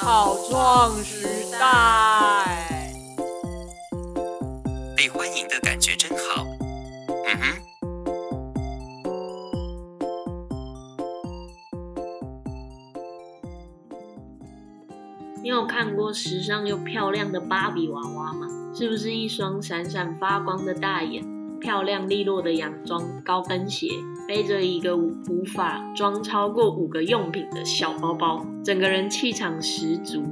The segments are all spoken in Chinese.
草创时代。被欢迎的感觉真好。嗯哼，你有看过时尚又漂亮的芭比娃娃吗？是不是一双闪闪发光的大眼，漂亮利落的洋装、高跟鞋，背着一个无法装超过五个用品的小包包，整个人气场十足。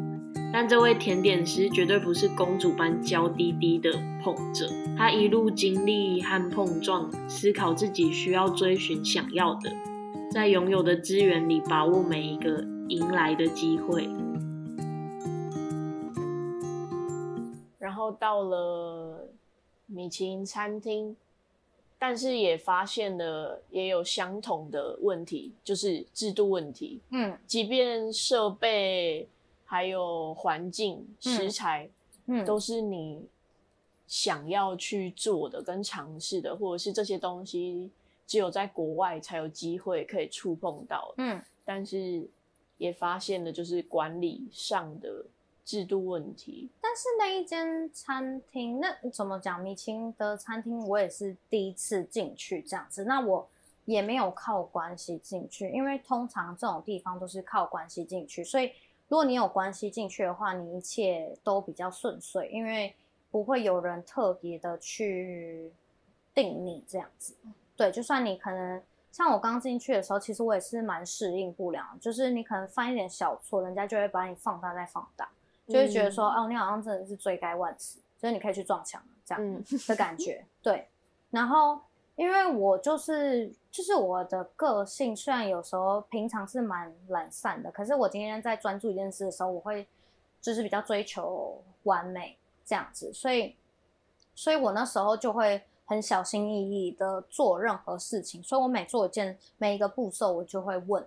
但这位甜点师绝对不是公主般娇滴滴的捧着，她一路经历和碰撞，思考自己需要追寻想要的，在拥有的资源里把握每一个迎来的机会。然后到了米其林餐厅，但是也发现了也有相同的问题，就是制度问题。嗯即便设备还有环境、食材，嗯，都是你想要去做的、跟尝试的，或者是这些东西只有在国外才有机会可以触碰到。嗯但是也发现了就是管理上的制度问题。但是那一间餐厅，那怎么讲？米其林的餐厅我也是第一次进去这样子，那我也没有靠关系进去，因为通常这种地方都是靠关系进去，所以如果你有关系进去的话，你一切都比较顺遂，因为不会有人特别的去定你这样子。对，就算你可能像我刚进去的时候，其实我也是蛮适应不良的，就是你可能犯一点小错，人家就会把你放大再放大。就会觉得说，哦，你好像真的是罪该万死，就是你可以去撞墙了这样嗯的感觉。对，然后因为我就是就是我的个性，虽然有时候平常是蛮懒散的，可是我今天在专注一件事的时候，我会就是比较追求完美这样子，所以所以我那时候就会很小心翼翼的做任何事情，所以我每做一件每一个步骤，我就会问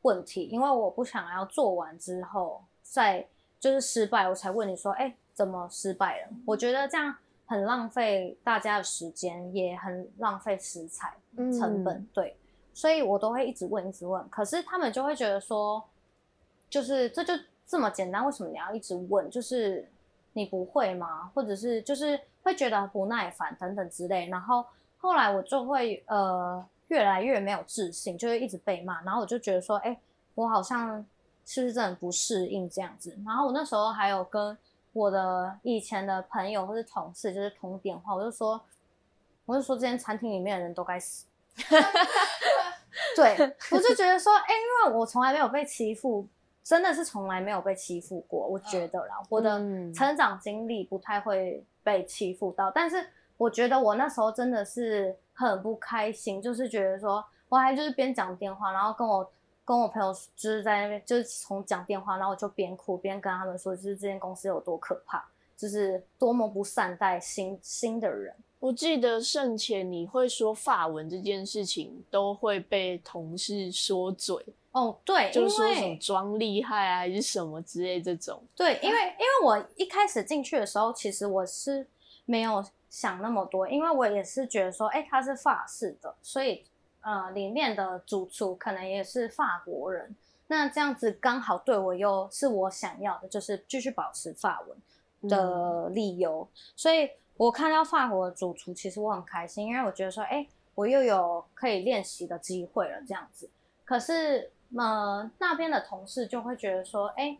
问题，因为我不想要做完之后再。就是失败，我才问你说，哎、怎么失败了？我觉得这样很浪费大家的时间，也很浪费食材成本，嗯对，所以我都会一直问，一直问。可是他们就会觉得说，就是这就这么简单，为什么你要一直问？就是你不会吗？或者是就是会觉得不耐烦等等之类。然后后来我就会呃越来越没有自信，就会一直被骂。然后我就觉得说，哎、我好像。是不是真的不适应这样子？然后我那时候还有跟我的以前的朋友或是同事就是通电话，我就说，我就说这间餐厅里面的人都该死。对，我就觉得说，哎、因为我从来没有被欺负，真的是从来没有被欺负过。我觉得啦，我的嗯成长经历不太会被欺负到，但是我觉得我那时候真的是很不开心，就是觉得说，我还就是边讲电话，然后跟我。跟我朋友就是在那边，就是从讲电话，然后我就边哭边跟他们说，就是这间公司有多可怕，就是多么不善待新新的人。我记得盛前你会说法文这件事情，都会被同事说嘴，哦，对，就是说什么装厉害啊，还是什么之类这种。对，因为因为我一开始进去的时候，其实我是没有想那么多，因为我也是觉得说，哎，他是法式的，所以呃，里面的主厨可能也是法国人，那这样子刚好对我又是我想要的，就是继续保持法文的理由，所以我看到法国的主厨，其实我很开心，因为我觉得说，哎，我又有可以练习的机会了，这样子。可是呃，那边的同事就会觉得说，哎，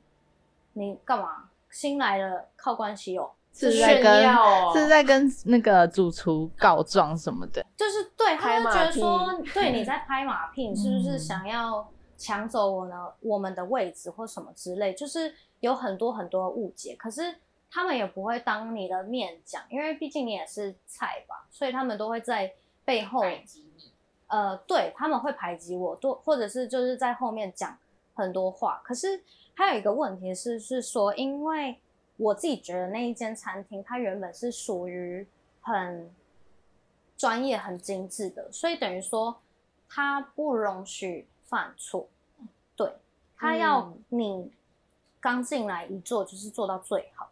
你干嘛？新来的靠关系哦，是在跟哦是在跟那个主厨告状什么的。就是对他拍马就觉得说，对你在拍马屁，你是不是嗯想要抢走我呢我们的位置或什么之类？就是有很多很多误解，可是他们也不会当你的面讲，因为毕竟你也是菜吧，所以他们都会在背后呃，对他们会排挤我，多或者是就是在后面讲很多话。可是还有一个问题是，是说，因为我自己觉得那一间餐厅，它原本是属于很专业、很精致的，所以等于说他不容许犯错。对，他要嗯你刚进来一做就是做到最好，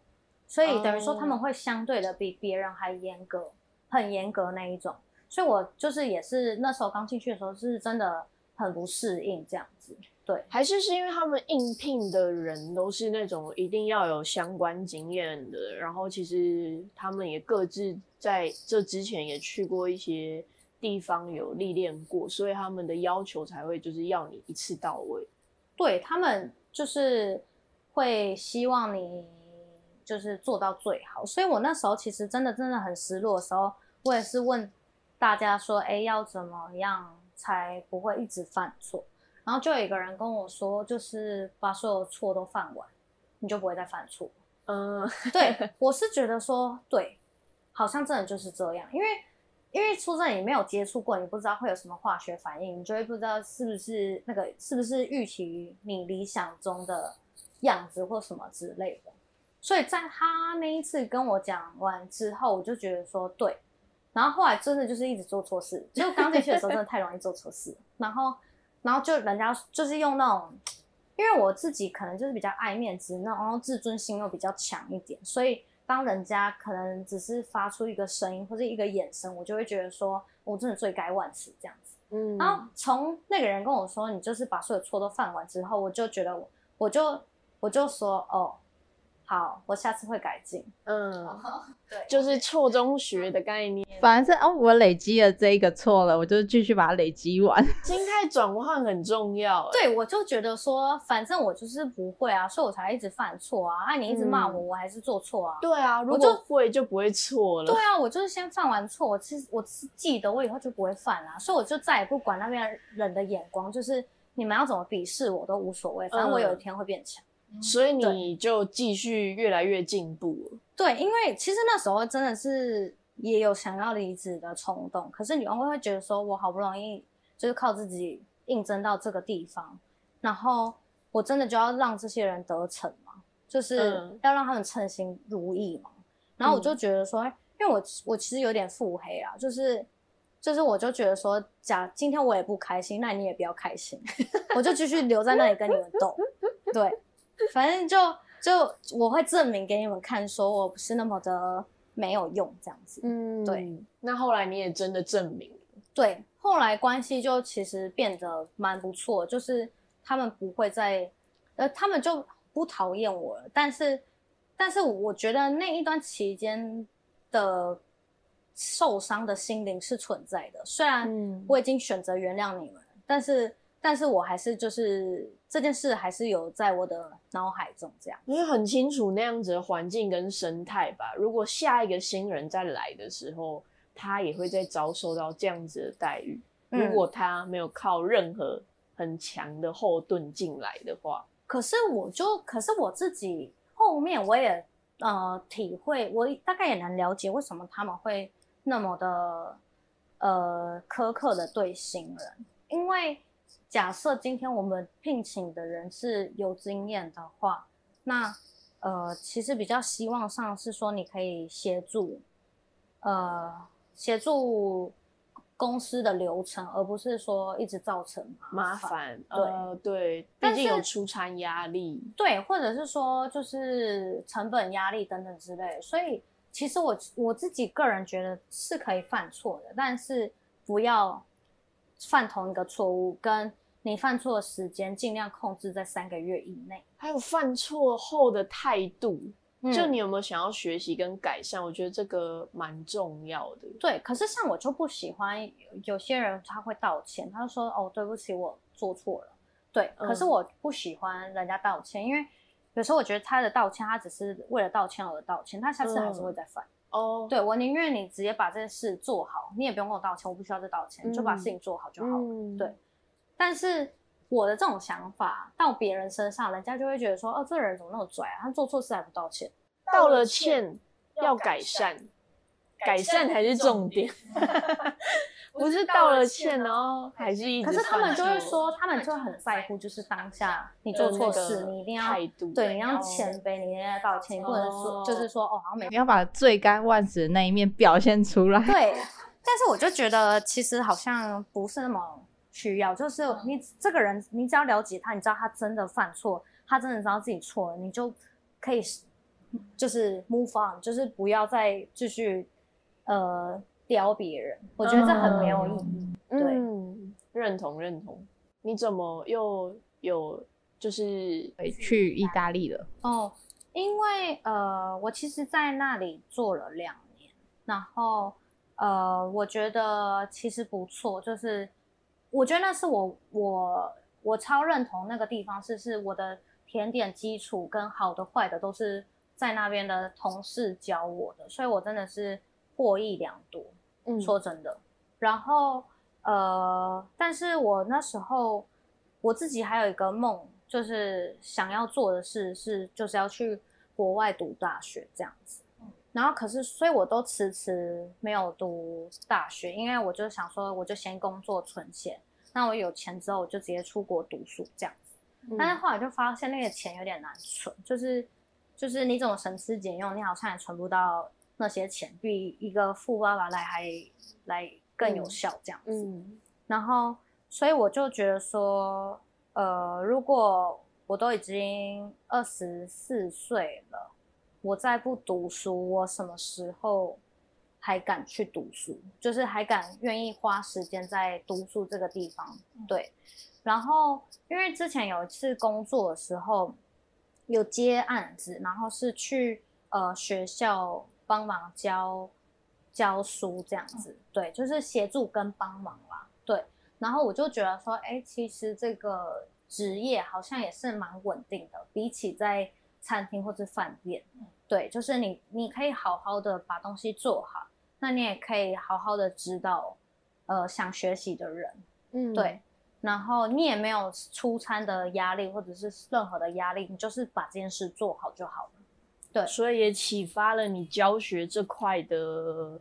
所以等于说他们哦会相对的比别人还严格，很严格那一种。所以我就是也是那时候刚进去的时候是真的很不适应这样子。对，还是是因为他们应聘的人都是那种一定要有相关经验的，然后其实他们也各自在这之前也去过一些地方有历练过，所以他们的要求才会就是要你一次到位。对他们就是会希望你就是做到最好，所以我那时候其实真的真的很失落的时候，我也是问大家说，哎，要怎么样才不会一直犯错？然后就有一个人跟我说，就是把所有错都犯完，你就不会再犯错。嗯，对 我是觉得说，对，好像真的就是这样，因为因为出生你没有接触过，你不知道会有什么化学反应，你就会不知道是不是那个是不是预期你理想中的样子或什么之类的。所以在他那一次跟我讲完之后，我就觉得说对，然后后来真的就是一直做错事，就刚进去的时候真的太容易做错事，然后然后就人家就是用那种。因为我自己可能就是比较爱面子，那然后自尊心又比较强一点，所以当人家可能只是发出一个声音或者一个眼神，我就会觉得说，我真的罪该万死这样子。嗯，然后从那个人跟我说，你就是把所有错都犯完之后，我就觉得我我就我就说，哦，好，我下次会改进。嗯，对，就是错中学的概念，反正是哦，我累积了这一个错了，我就继续把它累积完。心态转换很重要。欸对，我就觉得说，反正我就是不会啊，所以我才一直犯错啊。啊，你一直骂我，嗯我还是做错啊。对啊，如果会就不会错了。对啊，我就是先犯完错，我其实我是记得，我以后就不会犯啦，所以我就再也不管那边人的眼光，就是你们要怎么鄙视我都无所谓，反正我有一天会变强。所以你就继续越来越进步了。对，因为其实那时候真的是也有想要离职的冲动，可是你会会觉得说，我好不容易就是靠自己应征到这个地方，然后我真的就要让这些人得逞嘛，就是嗯。要让他们称心如意嘛。然后我就觉得说，因为我我其实有点腹黑啊，就是就是我就觉得说，假今天我也不开心，那你也不要开心，我就继续留在那里跟你们斗，对，反正就就我会证明给你们看，说我不是那么的没有用这样子。嗯，对。那后来你也真的证明了。对，后来关系就其实变得蛮不错，就是他们不会再，呃，他们就不讨厌我了。但是，但是我觉得那一段期间的受伤的心灵是存在的，虽然嗯我已经选择原谅你们，但是，但是我还是就是这件事还是有在我的脑海中这样。因为很清楚那样子的环境跟生态吧。如果下一个新人再来的时候，他也会再遭受到这样子的待遇。嗯如果他没有靠任何很强的后盾进来的话，可是我就，可是我自己后面我也呃体会，我大概也能了解为什么他们会那么的呃苛刻的对新人，因为假设今天我们聘请的人是有经验的话，那呃其实比较希望上是说你可以协助呃协助公司的流程，而不是说一直造成麻烦。呃，对，毕竟有出餐压力，对，或者是说就是成本压力等等之类，所以其实我我自己个人觉得是可以犯错的，但是不要犯同一个错误，跟你犯错的时间尽量控制在三个月以内。还有犯错后的态度，就嗯你有没有想要学习跟改善？我觉得这个蛮重要的。对，可是像我就不喜欢有有些人他会道歉，他就说哦对不起我做错了，对，可是嗯我不喜欢人家道歉，因为有时候我觉得他的道歉他只是为了道歉而道歉，他下次还是会再犯。哦，对我宁愿你直接把这件事做好，你也不用跟我道歉，我不需要再道歉，你就把嗯事情做好就好了。嗯对但是我的这种想法到别人身上，人家就会觉得说，哦，这人怎么那么拽啊？他做错事还不道歉。道了歉要改善，改善才是重点，不是道了歉然后还是一直可是他们就会说，他们就很在乎，就是当下你做错事，你一定要态度，对，你要谦卑，你一定要道歉，你不能说哦就是说哦，好像没你要把罪该万死的那一面表现出来。对，但是我就觉得其实好像不是那么需要，就是你这个人，你只要了解他，你知道他真的犯错，他真的知道自己错了，你就可以就是 move on，就是不要再继续呃刁别人，我觉得这很没有意义。对嗯，认同认同。你怎么又有就是对去意大利了，哦，因为呃，我其实在那里做了两年，然后呃，我觉得其实不错，就是我觉得那是我我我超认同那个地方是是我的甜点基础跟好的坏的都是在那边的同事教我的，所以我真的是获益良多。嗯说真的。然后呃，但是我那时候我自己还有一个梦，就是想要做的事是，就是要去国外读大学这样子。然后可是，所以我都迟迟没有读大学，因为我就想说，我就先工作存钱，那我有钱之后，我就直接出国读书这样子。嗯但是后来就发现那个钱有点难存，就是就是你怎么省吃俭用，你好像也存不到那些钱，比一个富爸爸来还来更有效这样子。嗯然后，所以我就觉得说，呃，如果我都已经二十四岁了，我再不读书，我什么时候还敢去读书？就是还敢愿意花时间在读书这个地方？对。然后，因为之前有一次工作的时候有接案子，然后是去呃学校帮忙教教书这样子，对，就是协助跟帮忙啦，对。然后我就觉得说，哎，其实这个职业好像也是蛮稳定的，比起在餐厅或是饭店，对，就是你你可以好好的把东西做好，那你也可以好好的指导呃想学习的人，嗯。对，然后你也没有出餐的压力或者是任何的压力，你就是把这件事做好就好了。对所以也启发了你教学这块的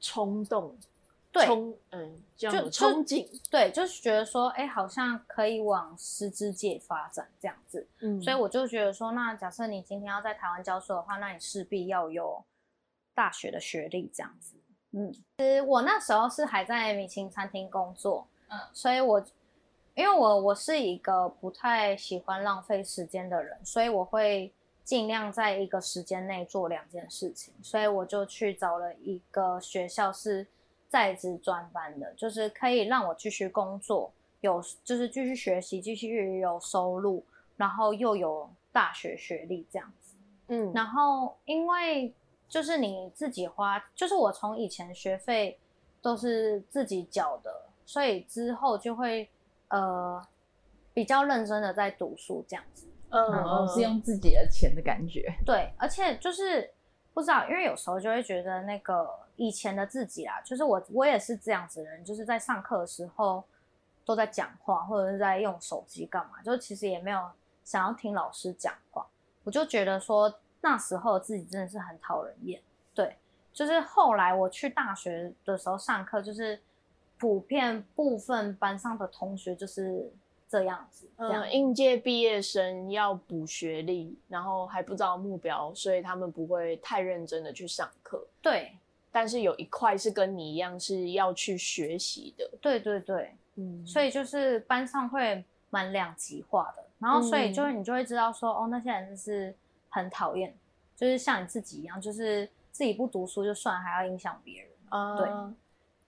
冲动，对冲嗯就就憧憬，对，就是觉得说，哎，好像可以往师资界发展这样子。嗯所以我就觉得说，那假设你今天要在台湾教书的话，那你势必要有大学的学历这样子。嗯，其实我那时候是还在米其林餐厅工作，嗯所以我因为我我是一个不太喜欢浪费时间的人，所以我会尽量在一个时间内做两件事情，所以我就去找了一个学校是在职专班的，就是可以让我继续工作，有就是继续学习，继续有收入，然后又有大学学历这样子。嗯然后因为就是你自己花，就是我从以前学费都是自己缴的，所以之后就会呃比较认真的在读书这样子。嗯然后是用自己的钱的感觉，对，而且就是不知道，因为有时候就会觉得那个以前的自己啦，就是我我也是这样子的人，就是在上课的时候都在讲话，或者是在用手机干嘛，就其实也没有想要听老师讲话，我就觉得说那时候自己真的是很讨人厌。对，就是后来我去大学的时候上课，就是普遍部分班上的同学就是这样子，这样嗯，应届毕业生要补学历，然后还不知道目标，所以他们不会太认真的去上课。对但是有一块是跟你一样是要去学习的，对对对。嗯，所以就是班上会蛮两极化的，然后所以就是你就会知道说，哦，那些人就是很讨厌，就是像你自己一样，就是自己不读书就算，还要影响别人。啊对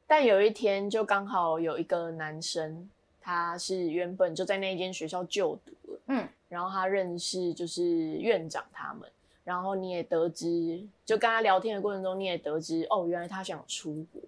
但有一天就刚好有一个男生，他是原本就在那间学校就读了，嗯，然后他认识就是院长他们，然后你也得知，就跟他聊天的过程中，你也得知哦，原来他想出国，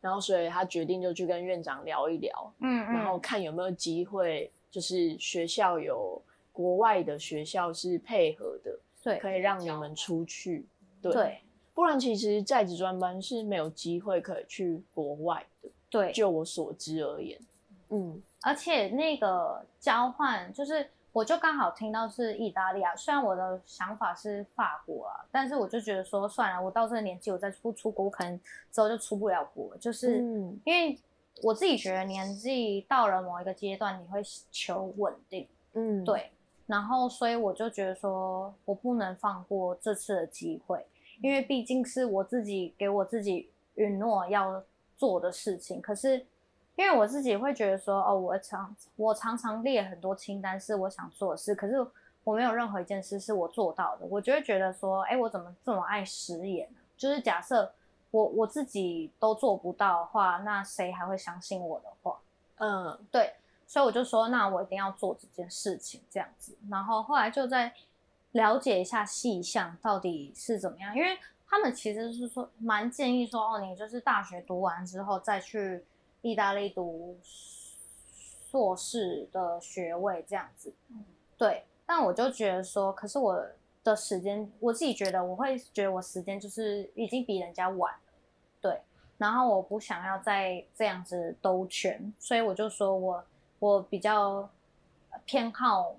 然后所以他决定就去跟院长聊一聊，嗯然后看有没有机会，就是学校有国外的学校是配合的，对可以让你们出去，对，对。不然其实在职专班是没有机会可以去国外的，对，就我所知而言，嗯而且那个交换就是。我就刚好听到是意大利啊，虽然我的想法是法国啊，但是我就觉得说算了，我到这个年纪，我再不出国，我可能之后就出不了国了。就是嗯因为我自己觉得年纪到了某一个阶段，你会求稳定，嗯，对，然后所以我就觉得说我不能放过这次的机会，因为毕竟是我自己给我自己允诺要做的事情，可是因为我自己会觉得说，哦，我常我常常列很多清单是我想做的事，可是我没有任何一件事是我做到的，我就会觉得说，哎，我怎么这么爱食言呢？就是假设我我自己都做不到的话，那谁还会相信我的话？嗯对，所以我就说，那我一定要做这件事情这样子。然后后来就在了解一下细项到底是怎么样，因为他们其实是说蛮建议说，哦，你就是大学读完之后再去意大利读硕士的学位这样子。对，但我就觉得说，可是我的时间，我自己觉得我会觉得我时间就是已经比人家晚了，对。然后我不想要再这样子兜圈，所以我就说我我比较偏好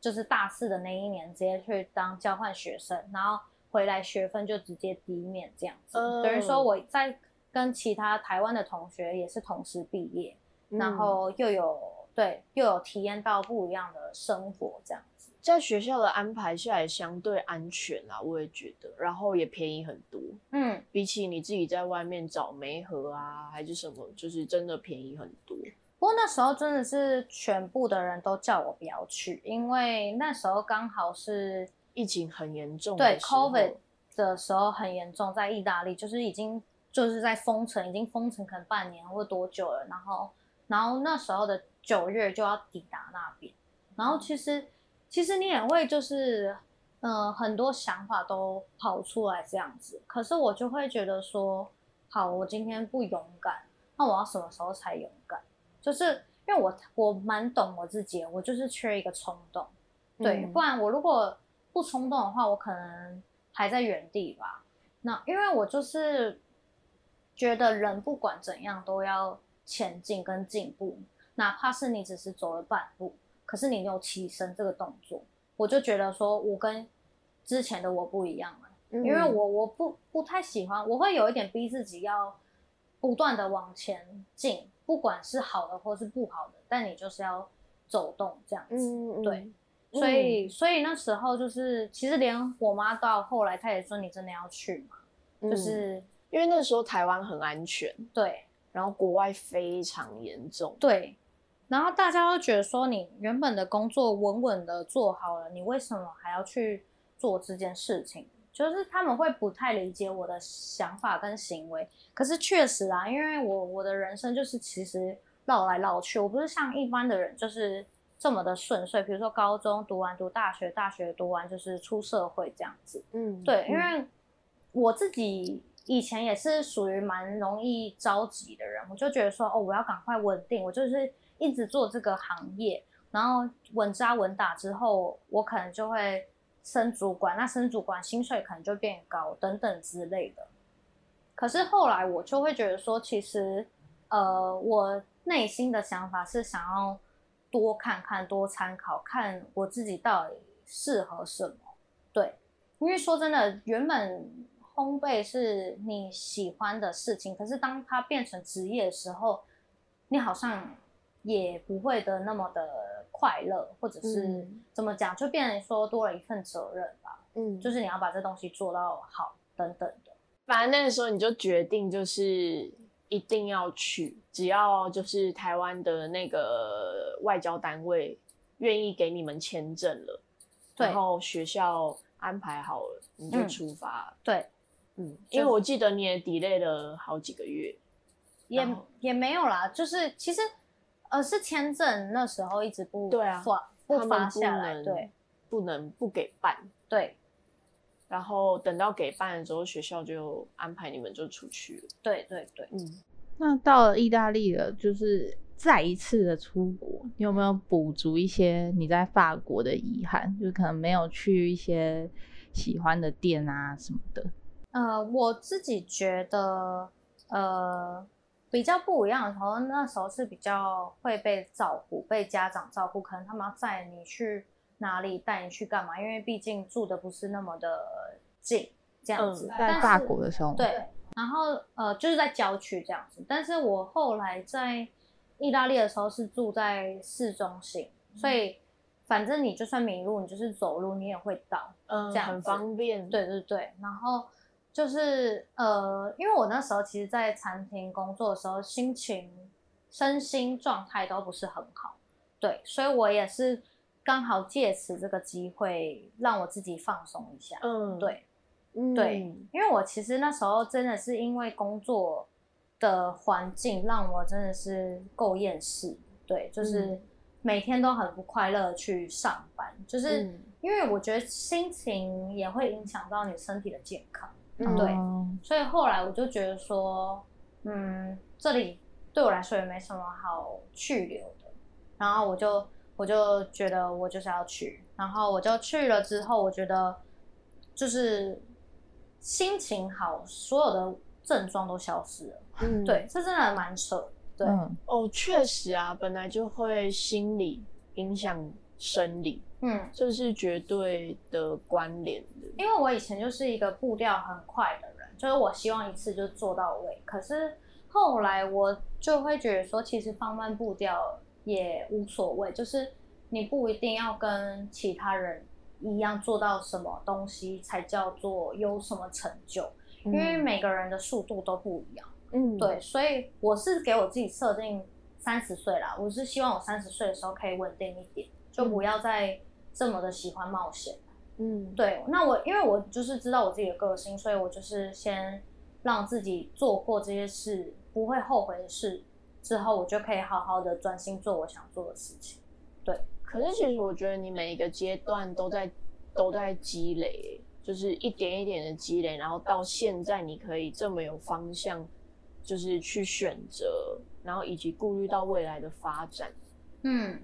就是大四的那一年直接去当交换学生，然后回来学分就直接抵免这样子，嗯等于说我在跟其他台湾的同学也是同时毕业，然后又有对又有体验到不一样的生活这样子。在学校的安排下来相对安全啊，我也觉得，然后也便宜很多，嗯，比起你自己在外面找媒合啊，还是什么，就是真的便宜很多。不过那时候真的是全部的人都叫我不要去，因为那时候刚好是疫情很严重对 COVID 的时候很严重，在意大利就是已经就是在封城，已经封城可能半年或多久了。然后，然后那时候的九月就要抵达那边，然后其实其实你也会就是嗯、呃很多想法都跑出来这样子，可是我就会觉得说，好，我今天不勇敢，那我要什么时候才勇敢？就是因为我我蛮懂我自己，我就是缺一个冲动。对，嗯不然我如果不冲动的话，我可能还在原地吧。那因为我就是觉得人不管怎样都要前进跟进步，哪怕是你只是走了半步，可是你有起身这个动作，我就觉得说我跟之前的我不一样了。嗯因为我我不不太喜欢，我会有一点逼自己要不断的往前进，不管是好的或是不好的，但你就是要走动这样子。嗯嗯对，所以所以那时候就是，其实连我妈到后来，她也说你真的要去嘛，嗯就是因为那时候台湾很安全，对然后国外非常严重。对，然后大家都觉得说你原本的工作稳稳的做好了，你为什么还要去做这件事情？就是他们会不太理解我的想法跟行为，可是确实啊，因为我我的人生就是其实绕来绕去，我不是像一般的人就是这么的顺遂，比如说高中读完读大学，大学读完就是出社会这样子。嗯，对，因嗯为我自己以前也是属于蛮容易着急的人，我就觉得说，哦，我要赶快稳定，我就是一直做这个行业，然后稳扎稳打之后，我可能就会升主管，那升主管薪水可能就变高，等等之类的。可是后来我就会觉得说，其实，呃，我内心的想法是想要多看看、多参考，看我自己到底适合什么。对，因为说真的，原本烘焙是你喜欢的事情，可是当它变成职业的时候，你好像也不会的那么的快乐，或者是、嗯怎么讲，就变成说多了一份责任吧。嗯，就是你要把这东西做到好，等等的。反正那个时候你就决定就是一定要去，只要就是台湾的那个外交单位愿意给你们签证了，对然后学校安排好了，你就嗯出发了。对，嗯，因为我记得你也 delay 了好几个月。也也没有啦，就是其实呃是签证那时候一直不对啊发不他发下来，对不能不给办，对然后等到给办了之后，学校就安排你们就出去了。对对对。嗯，那到了意大利了，就是再一次的出国，你有没有补足一些你在法国的遗憾？就是可能没有去一些喜欢的店啊什么的。呃，我自己觉得，呃，比较不一样的时候，那时候是比较会被照顾，被家长照顾，可能他们要载你去哪里，带你去干嘛，因为毕竟住的不是那么的近，这样子。嗯在法国的时候，对，然后呃，就是在郊区这样子。但是我后来在意大利的时候是住在市中心，所以反正你就算迷路，你就是走路你也会到。嗯，这样很方便。，对对对，然后就是呃，因为我那时候其实，在餐厅工作的时候，心情、身心状态都不是很好，对，所以我也是刚好借此这个机会，让我自己放松一下。嗯，对，嗯对，因为我其实那时候真的是因为工作的环境让我真的是够厌世，对，就是、嗯每天都很不快乐去上班，就是嗯因为我觉得心情也会影响到你身体的健康。嗯对。哦。所以后来我就觉得说，嗯，这里对我来说也没什么好去留的，然后我就我就觉得我就是要去，然后我就去了之后，我觉得就是心情好，所有的症状都消失了。嗯，对，这真的蛮扯。对，嗯。哦，确实啊，本来就会心理影响生理，嗯，这是绝对的关联的。因为我以前就是一个步调很快的人，就是我希望一次就做到位。可是后来我就会觉得说，其实放慢步调也无所谓，就是你不一定要跟其他人一样做到什么东西才叫做有什么成就，因为每个人的速度都不一样。嗯，对，所以我是给我自己设定三十岁啦，我是希望我三十岁的时候可以稳定一点，就不要再这么的喜欢冒险。嗯，对，那我因为我就是知道我自己的个性，所以我就是先让自己做过这些事不会后悔的事，之后我就可以好好的专心做我想做的事情。对可是其实我觉得你每一个阶段都在都在积累，就是一点一点的积累，然后到现在你可以这么有方向，就是去选择，然后以及顾虑到未来的发展。嗯，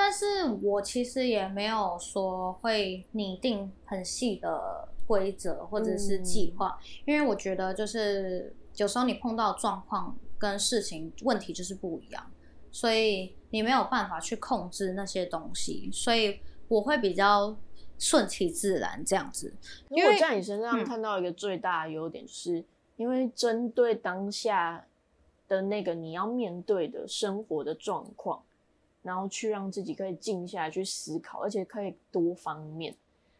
但是我其实也没有说会拟定很细的规则或者是计划，因为我觉得就是有时候你碰到状况跟事情问题就是不一样，所以你没有办法去控制那些东西，所以我会比较顺其自然这样子。因为我在你身上嗯看到一个最大的优点，就是因为针对当下的那个你要面对的生活的状况，然后去让自己可以静下来去思考，而且可以多方面。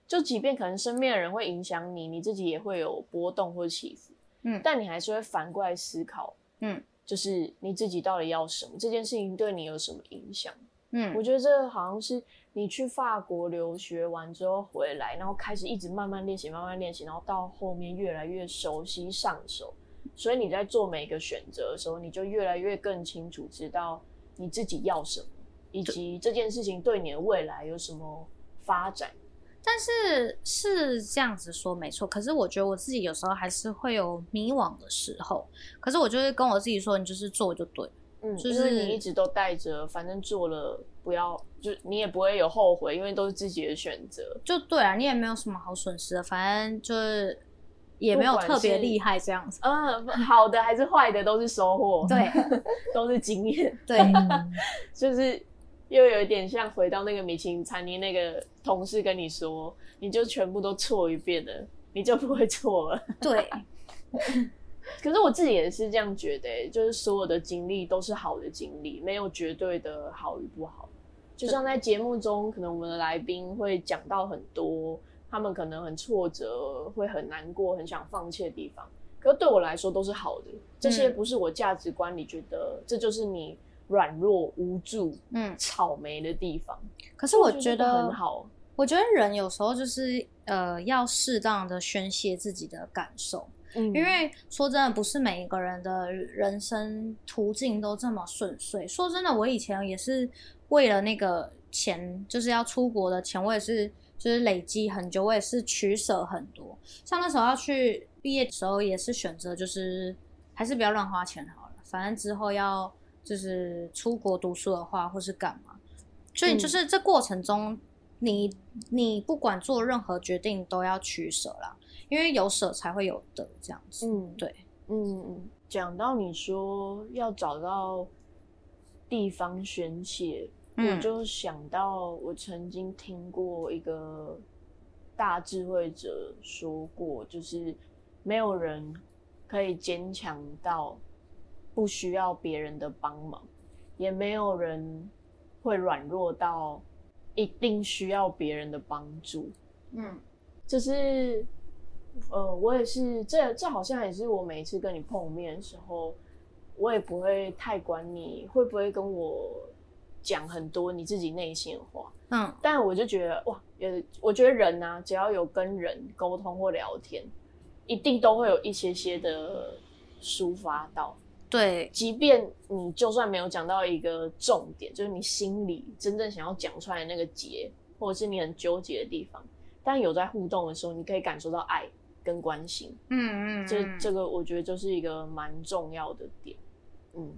就即便可能身边的人会影响你，你自己也会有波动或起伏，嗯但你还是会反过来思考，嗯，就是你自己到底要什么，这件事情对你有什么影响？嗯我嗯觉得这好像是你去法国留学完之后回来，然后开始一直慢慢练习，慢慢练习，然后到后面越来越熟悉上手，所以你在做每一个选择的时候，你就越来越更清楚知道你自己要什么，以及这件事情对你的未来有什么发展。但是是这样子说没错，可是我觉得我自己有时候还是会有迷惘的时候，可是我就会跟我自己说，你就是做就对。嗯，就是你一直都带着，反正做了不要，就你也不会有后悔，因为都是自己的选择。就对啊，你也没有什么好损失的，反正就是也没有特别厉害这样子。嗯，好的还是坏的都是收获，对 都是经验。对，嗯就是又有一点像回到那个米其林餐厅，那个同事跟你说，你就全部都错一遍了，你就不会错了。对，可是我自己也是这样觉得、欸，就是所有的经历都是好的经历，没有绝对的好与不好。就像在节目中，可能我们的来宾会讲到很多他们可能很挫折、会很难过、很想放弃的地方，可是对我来说都是好的。这些嗯不是我价值观里觉得这就是你软弱、无助、嗯。草莓的地方。可是我觉觉得很好，我觉得人有时候就是呃，要适当的宣泄自己的感受。嗯因为说真的，不是每一个人的人生途径都这么顺遂。说真的，我以前也是为了那个钱，就是要出国的钱，我也是就是累积很久，我也是取舍很多。像那时候要去毕业的时候，也是选择就是还是不要乱花钱好了，反正之后要就是出国读书的话，或是干嘛，所以嗯就是这过程中，你你不管做任何决定都要取舍啦。因为有舍才会有得，这样子。嗯对，嗯嗯，讲到你说要找到地方宣泄，嗯我就想到我曾经听过一个大智慧者说过，就是没有人可以坚强到不需要别人的帮忙，也没有人会软弱到一定需要别人的帮助。嗯就是，呃，我也是，这这好像也是我每一次跟你碰面的时候，我也不会太管你会不会跟我讲很多你自己内心的话，嗯但我就觉得哇，呃，我觉得人啊，只要有跟人沟通或聊天，一定都会有一些些的抒发到，对，即便你就算没有讲到一个重点，就是你心里真正想要讲出来的那个结，或者是你很纠结的地方，但有在互动的时候，你可以感受到爱跟关心。嗯嗯，这嗯这个我觉得就是一个蛮重要的点。嗯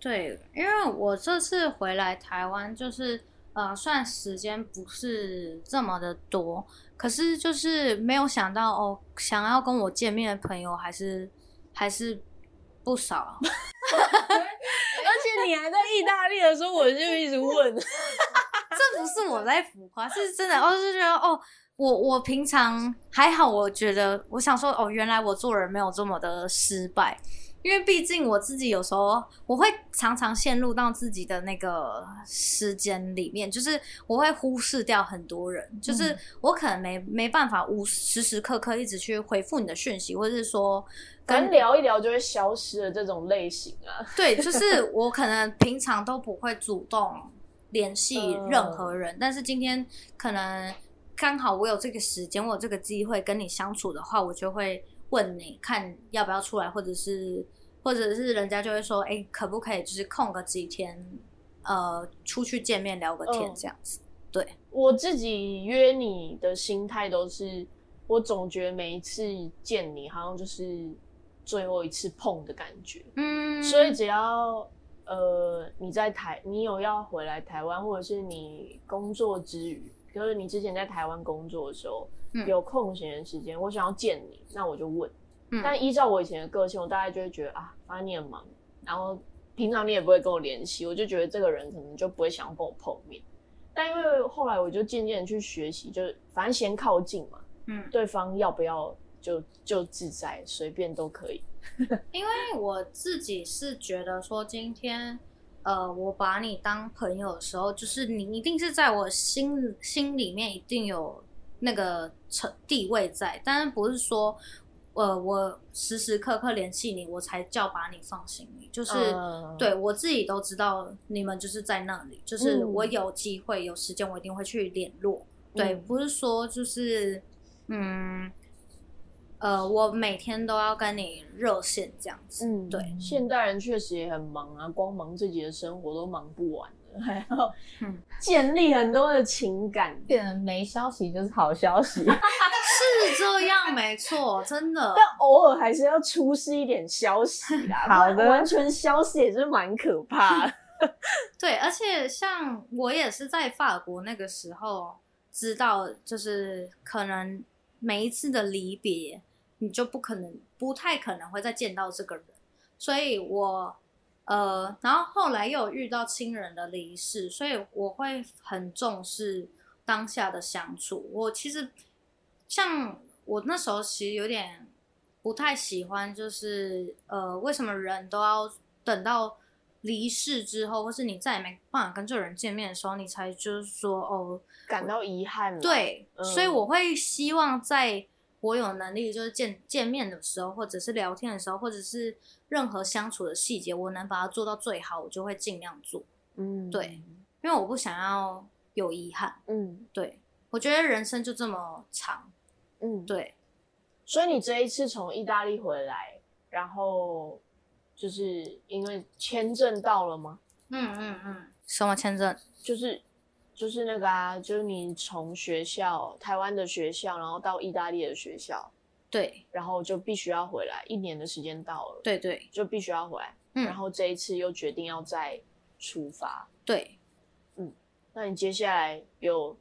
对，因为我这次回来台湾，就是呃，算时间不是这么的多，可是就是没有想到哦，想要跟我见面的朋友还是还是不少。而且你还在意大利的时候，我就一直问，这不是我在浮夸，是真的。哦，就觉得哦，我我平常还好，我觉得我想说哦，原来我做人没有这么的失败，因为毕竟我自己有时候我会常常陷入到自己的那个时间里面，就是我会忽视掉很多人，就是我可能没没办法无时时刻刻一直去回复你的讯息，或者是说聊一聊就会消失的这种类型啊。对，就是我可能平常都不会主动联系任何人，但是今天可能刚好我有这个时间，我有这个机会跟你相处的话，我就会问你看要不要出来，或者是或者是人家就会说，哎、可不可以就是空个几天，呃，出去见面聊个天嗯这样子。对，我自己约你的心态都是，我总觉得每一次见你好像就是最后一次碰的感觉，嗯，所以只要呃你在台，你有要回来台湾，或者是你工作之余，就是你之前在台湾工作的时候、嗯有空闲的时间，我想要见你，那我就问。嗯但依照我以前的个性，我大概就会觉得啊，反正你很忙，然后平常你也不会跟我联系，我就觉得这个人可能就不会想要跟我碰面。但因为后来我就渐渐去学习，就是反正先靠近嘛，嗯对方要不要就就自在，随便都可以。因为我自己是觉得说，今天呃，我把你当朋友的时候，就是你一定是在我心心里面一定有那个成地位在，但是不是说。呃，我时时刻刻联系你，我才叫把你放心里。就是、嗯对我自己都知道，你们就是在那里，就是嗯我有机会、有时间，我一定会去联络。对，嗯不是说就是嗯，呃，我每天都要跟你热线这样子。嗯，对，现代人确实也很忙啊，光忙自己的生活都忙不完了，还要嗯 建立很多的情感。变成没消息就是好消息。是这样，没错，真的。但偶尔还是要出示一点消息啦，好的完全消息也是蛮可怕的。对，而且像我也是在法国那个时候知道，就是可能每一次的离别，你就不可能、不太可能会再见到这个人，所以我呃，然后后来又有遇到亲人的离世，所以我会很重视当下的相处。我其实像我那时候其实有点不太喜欢，就是呃，为什么人都要等到离世之后，或是你再也没办法跟这个人见面的时候，你才就是说哦，感到遗憾了。对，嗯所以我会希望在我有能力就是见见面的时候，或者是聊天的时候，或者是任何相处的细节，我能把它做到最好，我就会尽量做，嗯，对，因为我不想要有遗憾。嗯对我觉得人生就这么长，嗯，。对，所以你这一次从意大利回来，然后就是因为签证到了吗？嗯嗯嗯，什么签证？就是就是那个啊，就是你从学校台湾的学校，然后到意大利的学校，对然后就必须要回来，一年的时间到了，对对，就必须要回来。嗯然后这一次又决定要再出发，对，嗯那你接下来有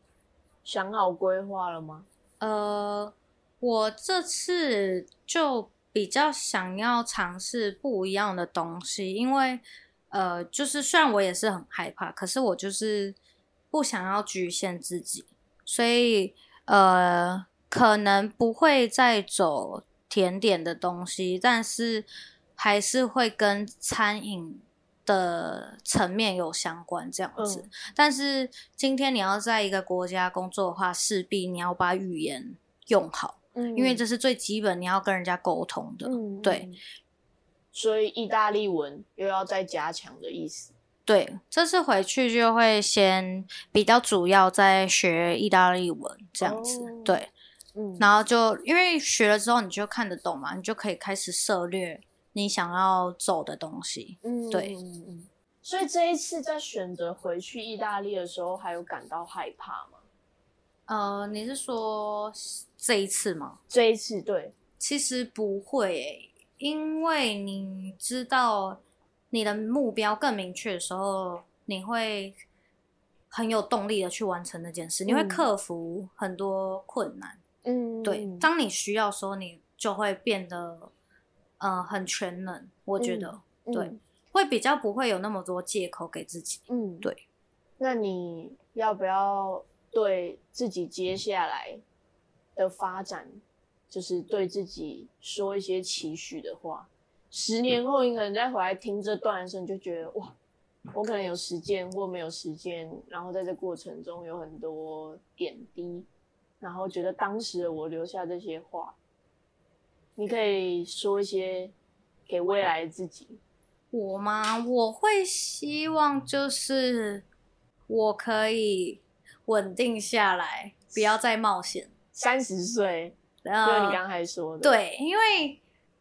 想好规划了吗？呃，我这次就比较想要尝试不一样的东西，因为呃，就是虽然我也是很害怕，可是我就是不想要局限自己，所以呃，可能不会再走甜点的东西，但是还是会跟餐饮的层面有相关这样子。嗯但是今天你要在一个国家工作的话，势必你要把语言用好，嗯因为这是最基本你要跟人家沟通的。嗯对，所以意大利文又要再加强的意思。对，这次回去就会先比较主要在学意大利文这样子。哦对，嗯，然后就因为学了之后你就看得懂嘛，你就可以开始涉略你你想要走的东西。嗯，对嗯嗯。所以这一次在选择回去意大利的时候，还有感到害怕吗？呃，你是说这一次吗？这一次对，其实不会诶、因为你知道你的目标更明确的时候，你会很有动力的去完成那件事，你会嗯克服很多困难。嗯，对，嗯当你需要的时候，你就会变得呃很全能。我觉得、对嗯会比较不会有那么多借口给自己。嗯，对。那你要不要对自己接下来的发展，就是对自己说一些期许的话？十年后，你可能再回来听这段的时候，你就觉得哇，我可能有时间或没有时间，然后在这过程中有很多点滴，然后觉得当时的我留下这些话，你可以说一些给未来的自己。我吗？我会希望就是我可以稳定下来，不要再冒险。三十岁，就呃，是你刚才说的，，对，因为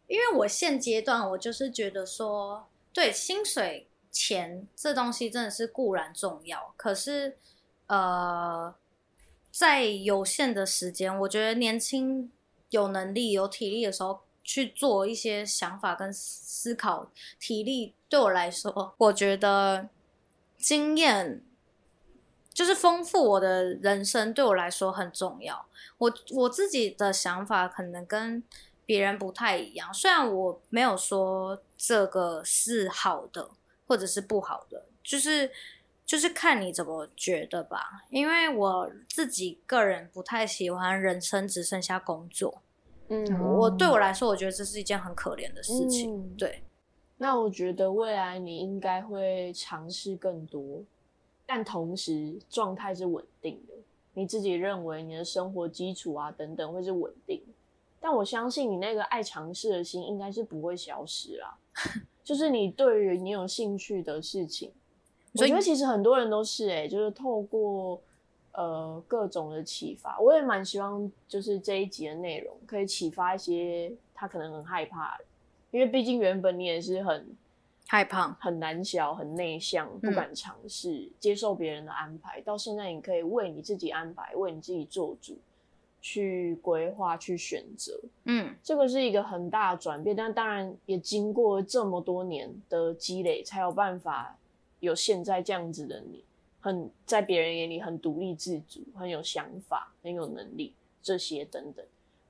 因为我现阶段我就是觉得说，对薪水钱这东西真的是固然重要，可是呃，在有限的时间，我觉得年轻有能力有体力的时候。去做一些想法跟思考，体力对我来说，我觉得经验就是丰富我的人生，对我来说很重要。我我自己的想法可能跟别人不太一样，虽然我没有说这个是好的或者是不好的，就是就是看你怎么觉得吧。因为我自己个人不太喜欢人生只剩下工作，嗯，我对我来说，我觉得这是一件很可怜的事情。嗯对，那我觉得未来你应该会尝试更多，但同时状态是稳定的。你自己认为你的生活基础啊等等会是稳定的，但我相信你那个爱尝试的心应该是不会消失啦。就是你对于你有兴趣的事情，我觉得其实很多人都是哎、就是透过呃各种的启发，我也蛮希望就是这一集的内容可以启发一些他可能很害怕，因为毕竟原本你也是很害怕，很胆小、很内向，不敢尝试、接受别人的安排，到现在你可以为你自己安排，为你自己做主，去规划、去选择，嗯这个是一个很大的转变。但当然也经过这么多年的积累，才有办法有现在这样子的你，很在别人眼里很独立自主，很有想法，很有能力，这些等等。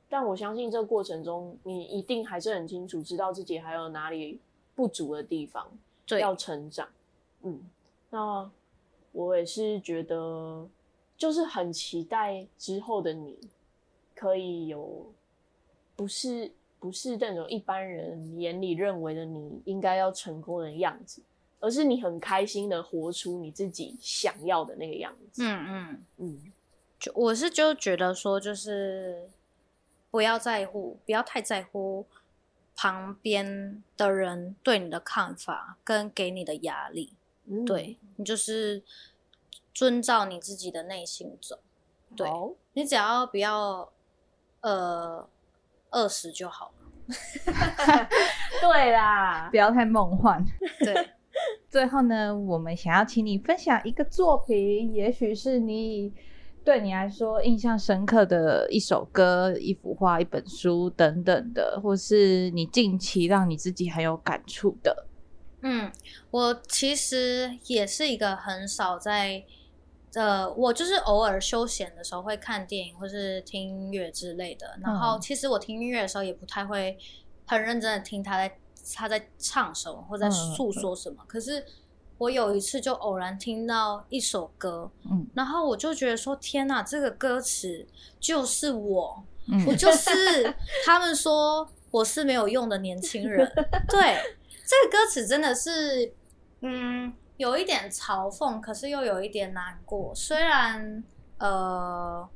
但我相信这个过程中，你一定还是很清楚知道自己还有哪里不足的地方，对，要成长。嗯，那我也是觉得，就是很期待之后的你，可以有不是不是那种一般人眼里认为的你应该要成功的样子，而是你很开心的活出你自己想要的那个样子。嗯嗯。嗯就我是就觉得说，就是不要在乎，不要太在乎旁边的人对你的看法跟给你的压力。嗯，对你就是遵照你自己的内心走，对好你只要不要呃二十就好了。对啦不，要太梦幻。对，最后呢，我们想要请你分享一个作品，也许是你对你来说印象深刻的一首歌、一幅画、一本书等等的，或是你近期让你自己很有感触的。嗯，我其实也是一个很少在，呃，我就是偶尔休闲的时候会看电影或是听音乐之类的。然后嗯其实我听音乐的时候也不太会很认真的听他在他在唱什么或在嗯诉说什么。可是我有一次就偶然听到一首歌，嗯然后我就觉得说天哪，这个歌词就是我，嗯我就是他们说我是没有用的年轻人。对，这个歌词真的是，嗯，有一点嘲讽，可是又有一点难过。虽然呃，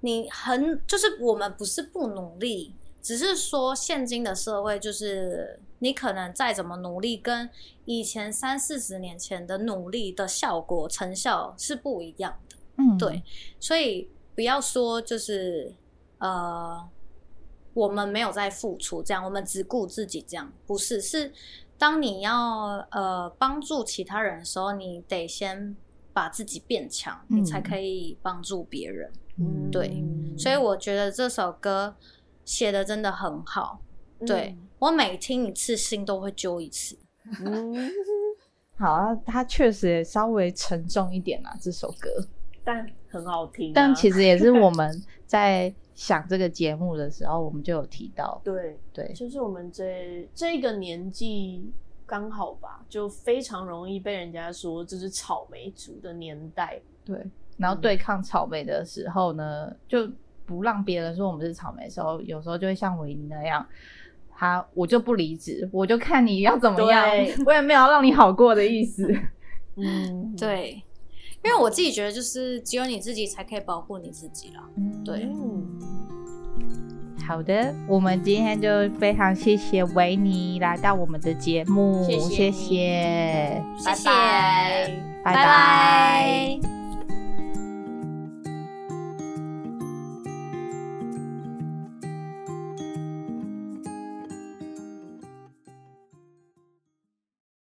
你很就是我们不是不努力，只是说现今的社会就是你可能再怎么努力，跟以前三四十年前的努力的效果成效是不一样的。嗯对，所以不要说就是呃，我们没有在付出，这样我们只顾自己，这样不是是。当你要呃帮助其他人的时候，你得先把自己变强，你才可以帮助别人。嗯对，所以我觉得这首歌写的真的很好。对我每听一次，心都会揪一次。嗯，好啊，它确实也稍微沉重一点啊，这首歌。但很好听啊、但其实也是我们 在想这个节目的时候，我们就有提到，对，对，就是我们这这个年纪刚好吧，就非常容易被人家说这是草莓族的年代。对，然后对抗草莓的时候呢，就不让别人说我们是草莓的时候，有时候就会像维尼那样，他我就不离职，我就看你要怎么样，我也没有让你好过的意思。嗯，对，因为我自己觉得，就是只有你自己才可以保护你自己了。对。嗯，好的，我们今天就非常谢谢维尼来到我们的节目，谢谢谢谢。拜谢谢。拜拜。拜拜